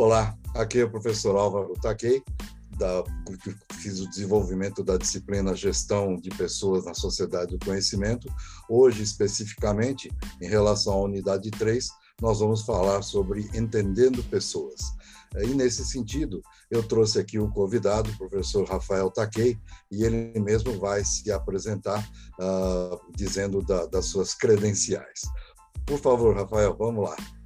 Olá, aqui é o professor Álvaro Taquei, da, fiz o desenvolvimento da disciplina Gestão de Pessoas na Sociedade do Conhecimento. Hoje, especificamente, em relação à unidade 3, nós vamos falar sobre entendendo pessoas. E nesse sentido, eu trouxe aqui um convidado, o professor Rafael Taquei, e ele mesmo vai se apresentar uh, dizendo da, das suas credenciais. Por favor, Rafael, vamos lá.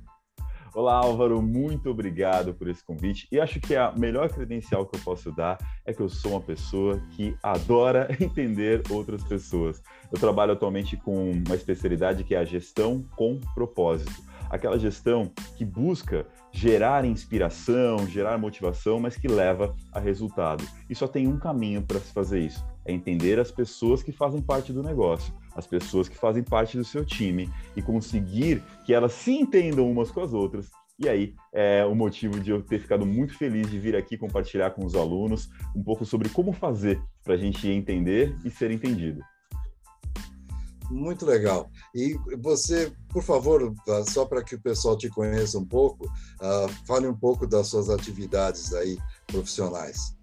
Olá, Álvaro, muito obrigado por esse convite. E acho que a melhor credencial que eu posso dar é que eu sou uma pessoa que adora entender outras pessoas. Eu trabalho atualmente com uma especialidade que é a gestão com propósito. Aquela gestão que busca gerar inspiração, gerar motivação, mas que leva a resultado. E só tem um caminho para se fazer isso: é entender as pessoas que fazem parte do negócio as pessoas que fazem parte do seu time e conseguir que elas se entendam umas com as outras. E aí é o motivo de eu ter ficado muito feliz de vir aqui compartilhar com os alunos um pouco sobre como fazer para a gente entender e ser entendido. Muito legal. E você, por favor, só para que o pessoal te conheça um pouco, uh, fale um pouco das suas atividades aí profissionais.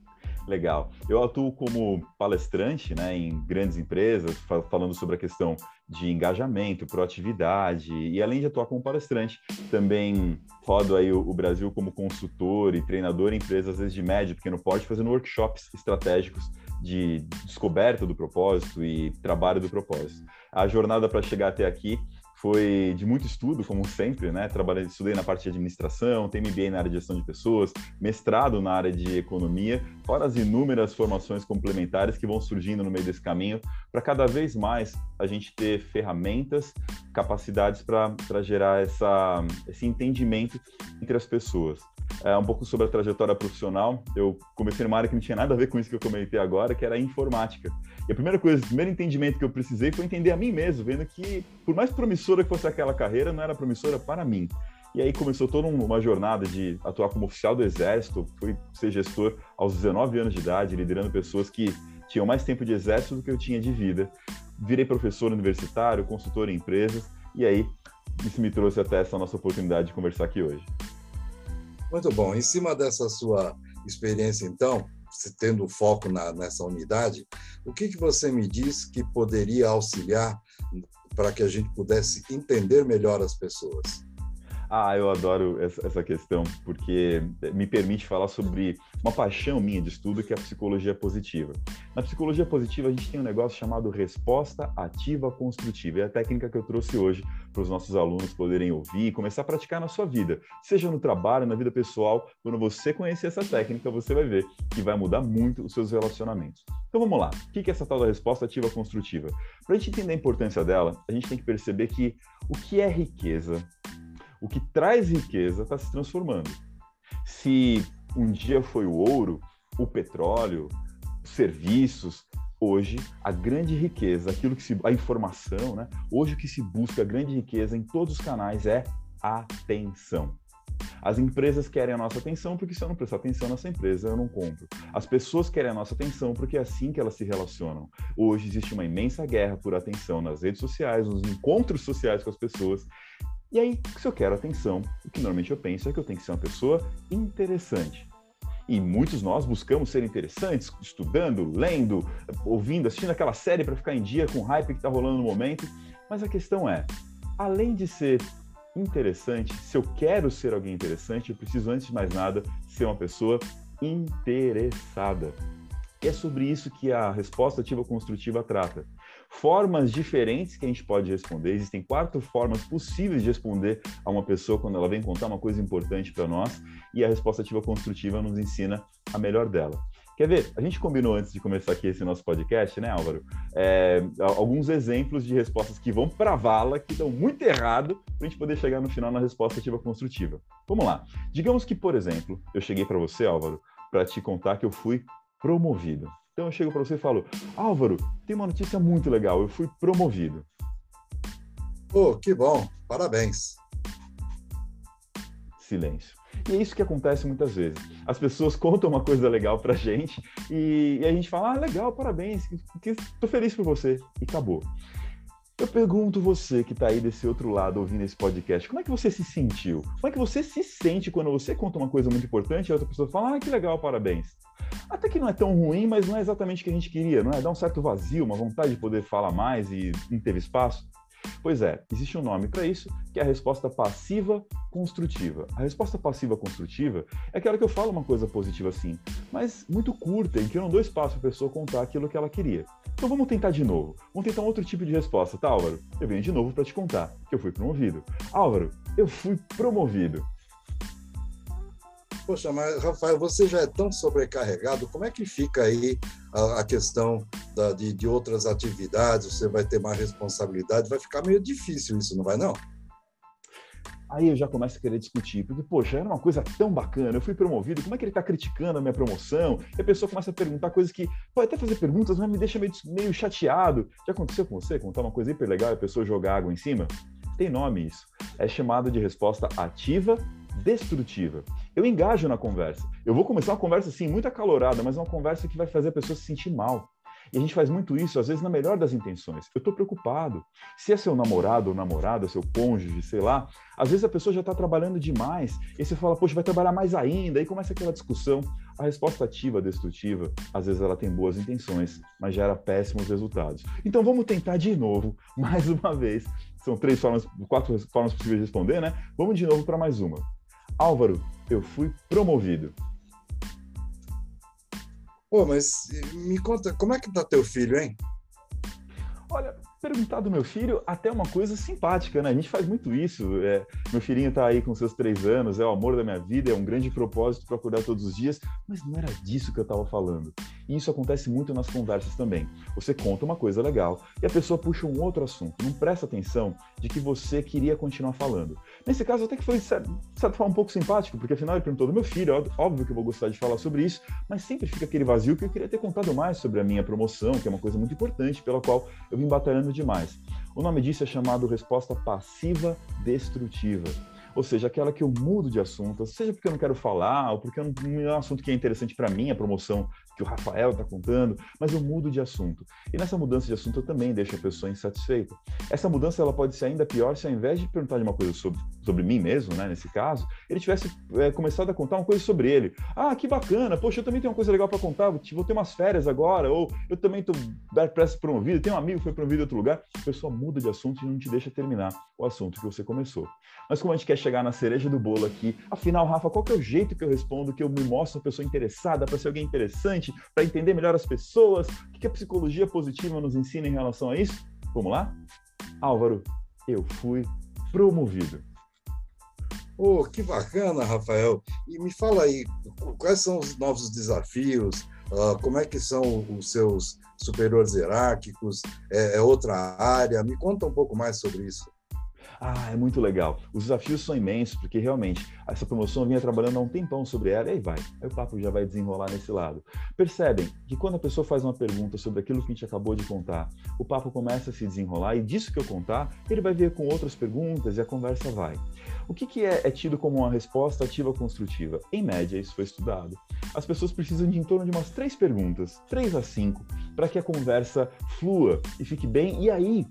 Legal. Eu atuo como palestrante né, em grandes empresas, falando sobre a questão de engajamento, proatividade, e além de atuar como palestrante, também rodo aí o, Brasil como consultor e treinador em empresas, às vezes de médio, pequeno porte, fazendo workshops estratégicos de descoberta do propósito e trabalho do propósito. A jornada para chegar até aqui foi de muito estudo, como sempre, né? Trabalhei, estudei na parte de administração, tenho MBA na área de gestão de pessoas, mestrado na área de economia, fora as inúmeras formações complementares que vão surgindo no meio desse caminho, para cada vez mais a gente ter ferramentas, capacidades para gerar essa, esse entendimento entre as pessoas é, um pouco sobre a trajetória profissional. Eu comecei numa área que não tinha nada a ver com isso que eu comentei agora, que era a informática. E a primeira coisa, o primeiro entendimento que eu precisei foi entender a mim mesmo, vendo que, por mais promissora que fosse aquela carreira, não era promissora para mim. E aí começou toda uma jornada de atuar como oficial do Exército, fui ser gestor aos 19 anos de idade, liderando pessoas que tinham mais tempo de exército do que eu tinha de vida. Virei professor universitário, consultor em empresas, e aí isso me trouxe até essa nossa oportunidade de conversar aqui hoje. Muito bom. Em cima dessa sua experiência, então, tendo foco na, nessa unidade, o que, que você me diz que poderia auxiliar para que a gente pudesse entender melhor as pessoas? Ah, eu adoro essa questão, porque me permite falar sobre uma paixão minha de estudo, que é a psicologia positiva. Na psicologia positiva, a gente tem um negócio chamado resposta ativa construtiva. É a técnica que eu trouxe hoje para os nossos alunos poderem ouvir e começar a praticar na sua vida, seja no trabalho, na vida pessoal. Quando você conhecer essa técnica, você vai ver que vai mudar muito os seus relacionamentos. Então vamos lá. O que é essa tal da resposta ativa construtiva? Para a gente entender a importância dela, a gente tem que perceber que o que é riqueza o que traz riqueza está se transformando. Se um dia foi o ouro, o petróleo, os serviços, hoje a grande riqueza, aquilo que se a informação, né? Hoje o que se busca a grande riqueza em todos os canais é atenção. As empresas querem a nossa atenção porque se eu não prestar atenção nessa empresa, eu não compro. As pessoas querem a nossa atenção porque é assim que elas se relacionam. Hoje existe uma imensa guerra por atenção nas redes sociais, nos encontros sociais com as pessoas, e aí, se eu quero atenção, o que normalmente eu penso é que eu tenho que ser uma pessoa interessante. E muitos nós buscamos ser interessantes, estudando, lendo, ouvindo, assistindo aquela série para ficar em dia com o hype que está rolando no momento. Mas a questão é, além de ser interessante, se eu quero ser alguém interessante, eu preciso, antes de mais nada, ser uma pessoa interessada. E é sobre isso que a resposta ativa construtiva trata formas diferentes que a gente pode responder. Existem quatro formas possíveis de responder a uma pessoa quando ela vem contar uma coisa importante para nós e a resposta ativa construtiva nos ensina a melhor dela. Quer ver? A gente combinou antes de começar aqui esse nosso podcast, né, Álvaro? É, alguns exemplos de respostas que vão para vala, que dão muito errado, para a gente poder chegar no final na resposta ativa construtiva. Vamos lá. Digamos que, por exemplo, eu cheguei para você, Álvaro, para te contar que eu fui promovido. Então eu chego para você e falo: Álvaro, tem uma notícia muito legal, eu fui promovido. Oh, que bom, parabéns. Silêncio. E é isso que acontece muitas vezes. As pessoas contam uma coisa legal pra gente e, e a gente fala: ah, legal, parabéns, estou feliz por você. E acabou. Eu pergunto você que está aí desse outro lado ouvindo esse podcast, como é que você se sentiu? Como é que você se sente quando você conta uma coisa muito importante e a outra pessoa fala, ah, que legal, parabéns. Até que não é tão ruim, mas não é exatamente o que a gente queria, não é? Dá um certo vazio, uma vontade de poder falar mais e não teve espaço. Pois é, existe um nome para isso, que é a resposta passiva construtiva. A resposta passiva construtiva é aquela que eu falo uma coisa positiva assim, mas muito curta, em que eu não dou espaço para a pessoa contar aquilo que ela queria. Então vamos tentar de novo. Vamos tentar um outro tipo de resposta, tá, Álvaro? Eu venho de novo para te contar que eu fui promovido. Álvaro, eu fui promovido. Poxa, mas Rafael, você já é tão sobrecarregado, como é que fica aí a, a questão da, de, de outras atividades? Você vai ter mais responsabilidade, vai ficar meio difícil isso, não vai não? Aí eu já começo a querer discutir, porque, poxa, era uma coisa tão bacana, eu fui promovido, como é que ele está criticando a minha promoção? E a pessoa começa a perguntar coisas que pode até fazer perguntas, mas me deixa meio, meio chateado. Já aconteceu com você contar uma coisa hiper legal e a pessoa jogar água em cima? Tem nome isso. É chamado de resposta ativa destrutiva. Eu engajo na conversa. Eu vou começar uma conversa assim, muito acalorada, mas uma conversa que vai fazer a pessoa se sentir mal. E a gente faz muito isso, às vezes, na melhor das intenções. Eu estou preocupado. Se é seu namorado ou namorada, seu cônjuge, sei lá, às vezes a pessoa já está trabalhando demais. E você fala, poxa, vai trabalhar mais ainda. Aí começa aquela discussão. A resposta ativa, destrutiva, às vezes ela tem boas intenções, mas gera péssimos resultados. Então vamos tentar de novo, mais uma vez. São três formas, quatro formas possíveis de responder, né? Vamos de novo para mais uma. Álvaro, eu fui promovido. Pô, mas me conta, como é que tá teu filho, hein? Olha, perguntar do meu filho até uma coisa simpática, né? A gente faz muito isso. É, meu filhinho está aí com seus três anos, é o amor da minha vida, é um grande propósito para acordar todos os dias, mas não era disso que eu estava falando. E isso acontece muito nas conversas também. Você conta uma coisa legal e a pessoa puxa um outro assunto, não presta atenção de que você queria continuar falando. Nesse caso, até que foi, de certa forma, um pouco simpático, porque afinal ele perguntou do meu filho, óbvio que eu vou gostar de falar sobre isso, mas sempre fica aquele vazio que eu queria ter contado mais sobre a minha promoção, que é uma coisa muito importante, pela qual eu vim batalhando demais. O nome disso é chamado resposta passiva destrutiva ou seja, aquela que eu mudo de assunto, seja porque eu não quero falar, ou porque é um assunto que é interessante para mim, a promoção que o Rafael está contando, mas eu mudo de assunto. E nessa mudança de assunto eu também deixo a pessoa insatisfeita. Essa mudança ela pode ser ainda pior se ao invés de perguntar de uma coisa sobre, sobre mim mesmo, né, nesse caso, ele tivesse é, começado a contar uma coisa sobre ele. Ah, que bacana, poxa, eu também tenho uma coisa legal para contar, vou ter umas férias agora, ou eu também estou prestes promovido, tenho um amigo que foi promovido em outro lugar. A pessoa muda de assunto e não te deixa terminar o assunto que você começou. Mas como a gente quer chegar na cereja do bolo aqui, afinal, Rafa, qual que é o jeito que eu respondo, que eu me mostro uma pessoa interessada, para ser alguém interessante, para entender melhor as pessoas? O que a psicologia positiva nos ensina em relação a isso? Vamos lá? Álvaro, eu fui promovido. Oh, que bacana, Rafael. E me fala aí, quais são os novos desafios? Uh, como é que são os seus superiores hierárquicos? É, é outra área? Me conta um pouco mais sobre isso. Ah, é muito legal. Os desafios são imensos, porque realmente essa promoção eu vinha trabalhando há um tempão sobre ela e aí vai. Aí o papo já vai desenrolar nesse lado. Percebem que quando a pessoa faz uma pergunta sobre aquilo que a gente acabou de contar, o papo começa a se desenrolar e disso que eu contar, ele vai vir com outras perguntas e a conversa vai. O que, que é, é tido como uma resposta ativa construtiva? Em média, isso foi estudado. As pessoas precisam de em torno de umas três perguntas, três a cinco, para que a conversa flua e fique bem. E aí,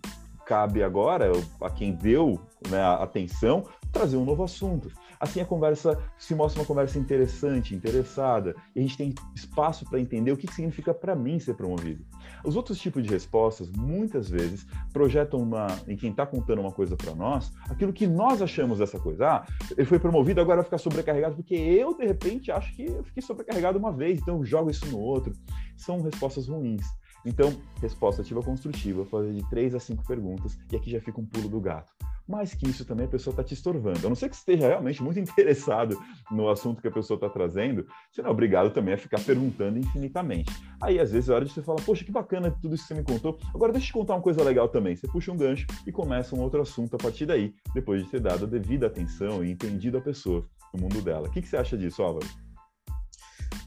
cabe agora a quem deu né, atenção trazer um novo assunto. Assim a conversa se mostra uma conversa interessante, interessada, e a gente tem espaço para entender o que significa para mim ser promovido. Os outros tipos de respostas, muitas vezes, projetam uma, em quem está contando uma coisa para nós, aquilo que nós achamos dessa coisa. Ah, ele foi promovido, agora vai ficar sobrecarregado, porque eu, de repente, acho que eu fiquei sobrecarregado uma vez, então eu jogo isso no outro. São respostas ruins. Então, resposta ativa construtiva, fazer de três a cinco perguntas, e aqui já fica um pulo do gato. Mais que isso também a pessoa está te estorvando. A não ser que esteja realmente muito interessado no assunto que a pessoa está trazendo, você não é obrigado também a ficar perguntando infinitamente. Aí, às vezes, é hora de você falar, poxa, que bacana tudo isso que você me contou. Agora, deixa eu te contar uma coisa legal também. Você puxa um gancho e começa um outro assunto a partir daí, depois de ter dado a devida atenção e entendido a pessoa no mundo dela. O que, que você acha disso, Álvaro?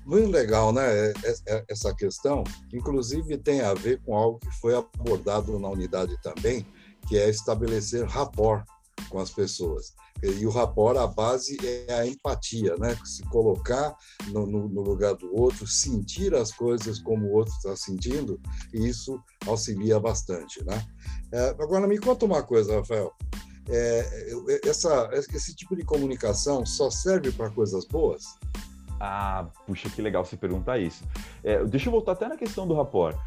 Muito legal, né? É, é, é, essa questão, inclusive, tem a ver com algo que foi abordado na unidade também, que é estabelecer rapport com as pessoas. E o rapport, a base é a empatia, né? Se colocar no, no, no lugar do outro, sentir as coisas como o outro está sentindo, e isso auxilia bastante, né? É, agora, me conta uma coisa, Rafael. É, essa, esse tipo de comunicação só serve para coisas boas? Ah, puxa, que legal você perguntar isso. É, deixa eu voltar até na questão do rapport.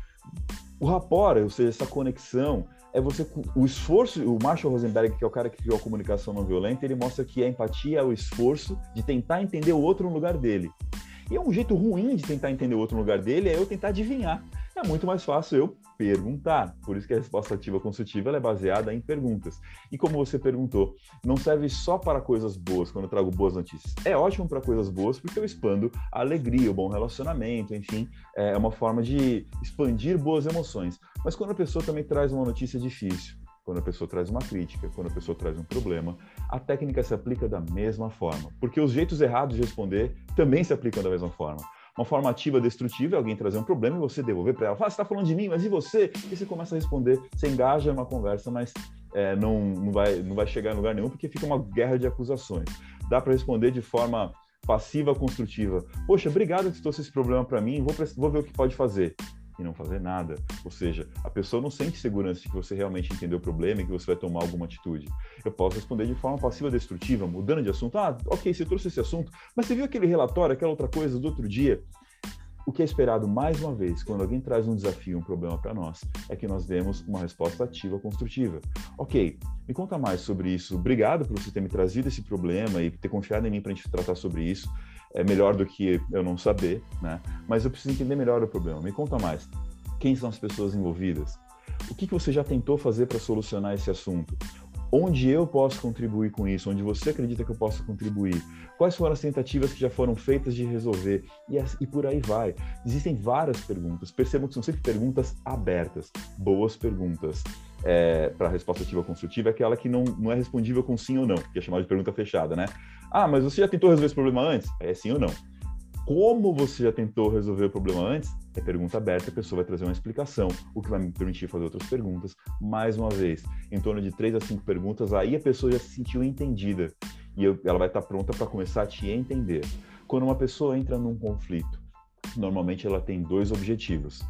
O rapport, ou seja, essa conexão, é você o esforço. O Marshall Rosenberg, que é o cara que criou a comunicação não violenta, ele mostra que a empatia é o esforço de tentar entender o outro no lugar dele. E é um jeito ruim de tentar entender o outro no lugar dele é eu tentar adivinhar. É muito mais fácil eu perguntar. Por isso que a resposta ativa consultiva é baseada em perguntas. E como você perguntou, não serve só para coisas boas quando eu trago boas notícias. É ótimo para coisas boas porque eu expando a alegria, o bom relacionamento, enfim, é uma forma de expandir boas emoções. Mas quando a pessoa também traz uma notícia difícil, quando a pessoa traz uma crítica, quando a pessoa traz um problema, a técnica se aplica da mesma forma, porque os jeitos errados de responder também se aplicam da mesma forma. Uma forma ativa destrutiva é alguém trazer um problema e você devolver para ela. Ah, você está falando de mim, mas e você? E você começa a responder, você engaja uma conversa, mas é, não, não, vai, não vai chegar em lugar nenhum porque fica uma guerra de acusações. Dá para responder de forma passiva construtiva. Poxa, obrigado que trouxe esse problema para mim, vou, vou ver o que pode fazer e não fazer nada. Ou seja, a pessoa não sente segurança de que você realmente entendeu o problema e que você vai tomar alguma atitude. Eu posso responder de forma passiva destrutiva, mudando de assunto. Ah, ok, você trouxe esse assunto, mas você viu aquele relatório, aquela outra coisa do outro dia? O que é esperado, mais uma vez, quando alguém traz um desafio, um problema para nós, é que nós demos uma resposta ativa, construtiva. Ok, me conta mais sobre isso. Obrigado por você ter me trazido esse problema e ter confiado em mim para a gente tratar sobre isso é melhor do que eu não saber, né? Mas eu preciso entender melhor o problema. Me conta mais. Quem são as pessoas envolvidas? O que, que você já tentou fazer para solucionar esse assunto? Onde eu posso contribuir com isso? Onde você acredita que eu posso contribuir? Quais foram as tentativas que já foram feitas de resolver? E, e por aí vai. Existem várias perguntas. Percebam que são sempre perguntas abertas, boas perguntas. É, para a resposta ativa construtiva é aquela que não, não é respondível com sim ou não, que é chamada de pergunta fechada, né? Ah, mas você já tentou resolver esse problema antes? É sim ou não? Como você já tentou resolver o problema antes? É pergunta aberta, a pessoa vai trazer uma explicação, o que vai me permitir fazer outras perguntas. Mais uma vez, em torno de três a cinco perguntas, aí a pessoa já se sentiu entendida e eu, ela vai estar pronta para começar a te entender. Quando uma pessoa entra num conflito, normalmente ela tem dois objetivos: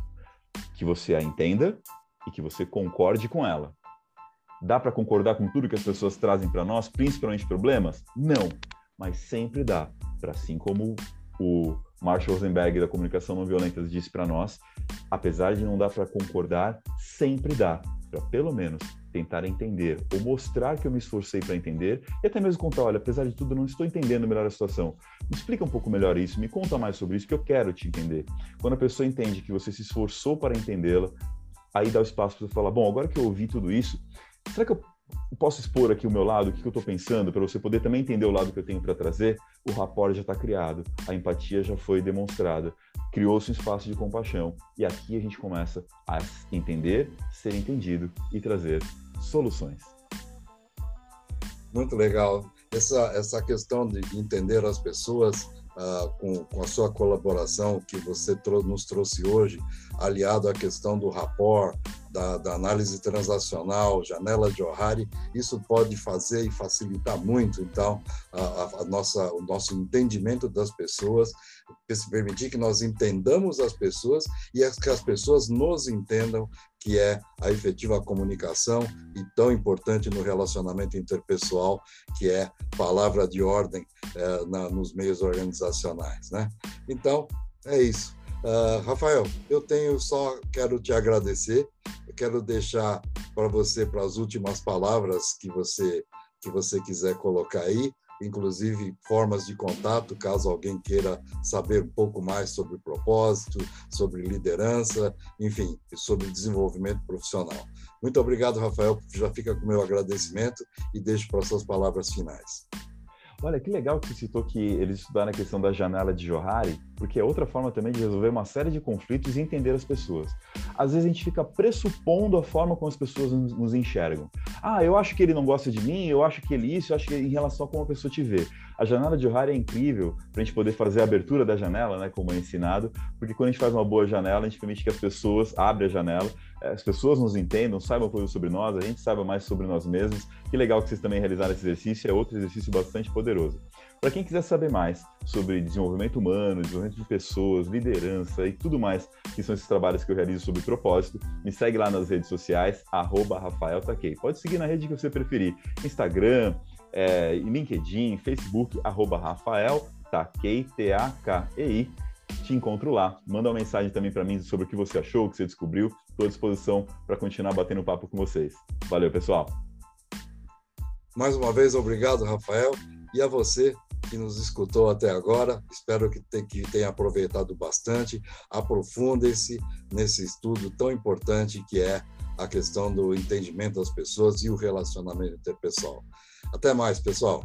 que você a entenda e que você concorde com ela. Dá para concordar com tudo que as pessoas trazem para nós, principalmente problemas? Não, mas sempre dá. Para assim como o Marshall Rosenberg da comunicação não violenta disse para nós, apesar de não dar para concordar, sempre dá para pelo menos tentar entender ou mostrar que eu me esforcei para entender e até mesmo contar, olha, apesar de tudo, não estou entendendo melhor a situação. Me explica um pouco melhor isso, me conta mais sobre isso que eu quero te entender. Quando a pessoa entende que você se esforçou para entendê-la, aí dá o espaço para você falar, bom, agora que eu ouvi tudo isso, será que eu posso expor aqui o meu lado, o que eu estou pensando, para você poder também entender o lado que eu tenho para trazer? O rapport já está criado, a empatia já foi demonstrada, criou-se um espaço de compaixão e aqui a gente começa a entender, ser entendido e trazer soluções. Muito legal. Essa, essa questão de entender as pessoas uh, com, com, a sua colaboração que você trou nos trouxe hoje, aliado à questão do rapport, da, da, análise transacional, janela de O'Hare, isso pode fazer e facilitar muito, então, a, a nossa, o nosso entendimento das pessoas, permitir que nós entendamos as pessoas e que as pessoas nos entendam, que é a efetiva comunicação e tão importante no relacionamento interpessoal, que é palavra de ordem é, na, nos meios organizacionais, né? Então, é isso. Uh, Rafael, eu tenho só quero te agradecer. Quero deixar para você para as últimas palavras que você que você quiser colocar aí, inclusive formas de contato, caso alguém queira saber um pouco mais sobre propósito, sobre liderança, enfim, sobre desenvolvimento profissional. Muito obrigado, Rafael. Já fica com o meu agradecimento e deixo para suas palavras finais. Olha, que legal que você citou que eles estudaram a questão da janela de Johari, porque é outra forma também de resolver uma série de conflitos e entender as pessoas. Às vezes a gente fica pressupondo a forma como as pessoas nos enxergam. Ah, eu acho que ele não gosta de mim, eu acho que ele isso, eu acho que em relação a como a pessoa te vê. A janela de O'Hare é incrível para a gente poder fazer a abertura da janela, né, como é ensinado, porque quando a gente faz uma boa janela, a gente permite que as pessoas abrem a janela, eh, as pessoas nos entendam, saibam coisas sobre nós, a gente saiba mais sobre nós mesmos. Que legal que vocês também realizaram esse exercício, é outro exercício bastante poderoso. Para quem quiser saber mais sobre desenvolvimento humano, desenvolvimento de pessoas, liderança e tudo mais, que são esses trabalhos que eu realizo sobre propósito, me segue lá nas redes sociais, arroba Rafael Taquei. Pode seguir na rede que você preferir, Instagram, é, LinkedIn, Facebook, arroba Rafael Taquei, T-A-K-E-I. Te encontro lá. Manda uma mensagem também para mim sobre o que você achou, o que você descobriu. Estou à disposição para continuar batendo papo com vocês. Valeu, pessoal. Mais uma vez, obrigado, Rafael. E a você que nos escutou até agora. Espero que, tenha aproveitado bastante. Aprofundem-se nesse estudo tão importante que é a questão do entendimento das pessoas e o relacionamento interpessoal. Até mais, pessoal.